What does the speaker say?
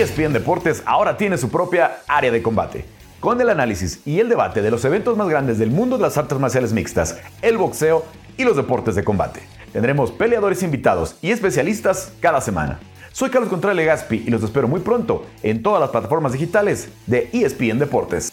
ESPN Deportes ahora tiene su propia área de combate. Con el análisis y el debate de los eventos más grandes del mundo de las artes marciales mixtas, el boxeo y los deportes de combate. Tendremos peleadores invitados y especialistas cada semana. Soy Carlos Contreras Legaspi y los espero muy pronto en todas las plataformas digitales de ESPN Deportes.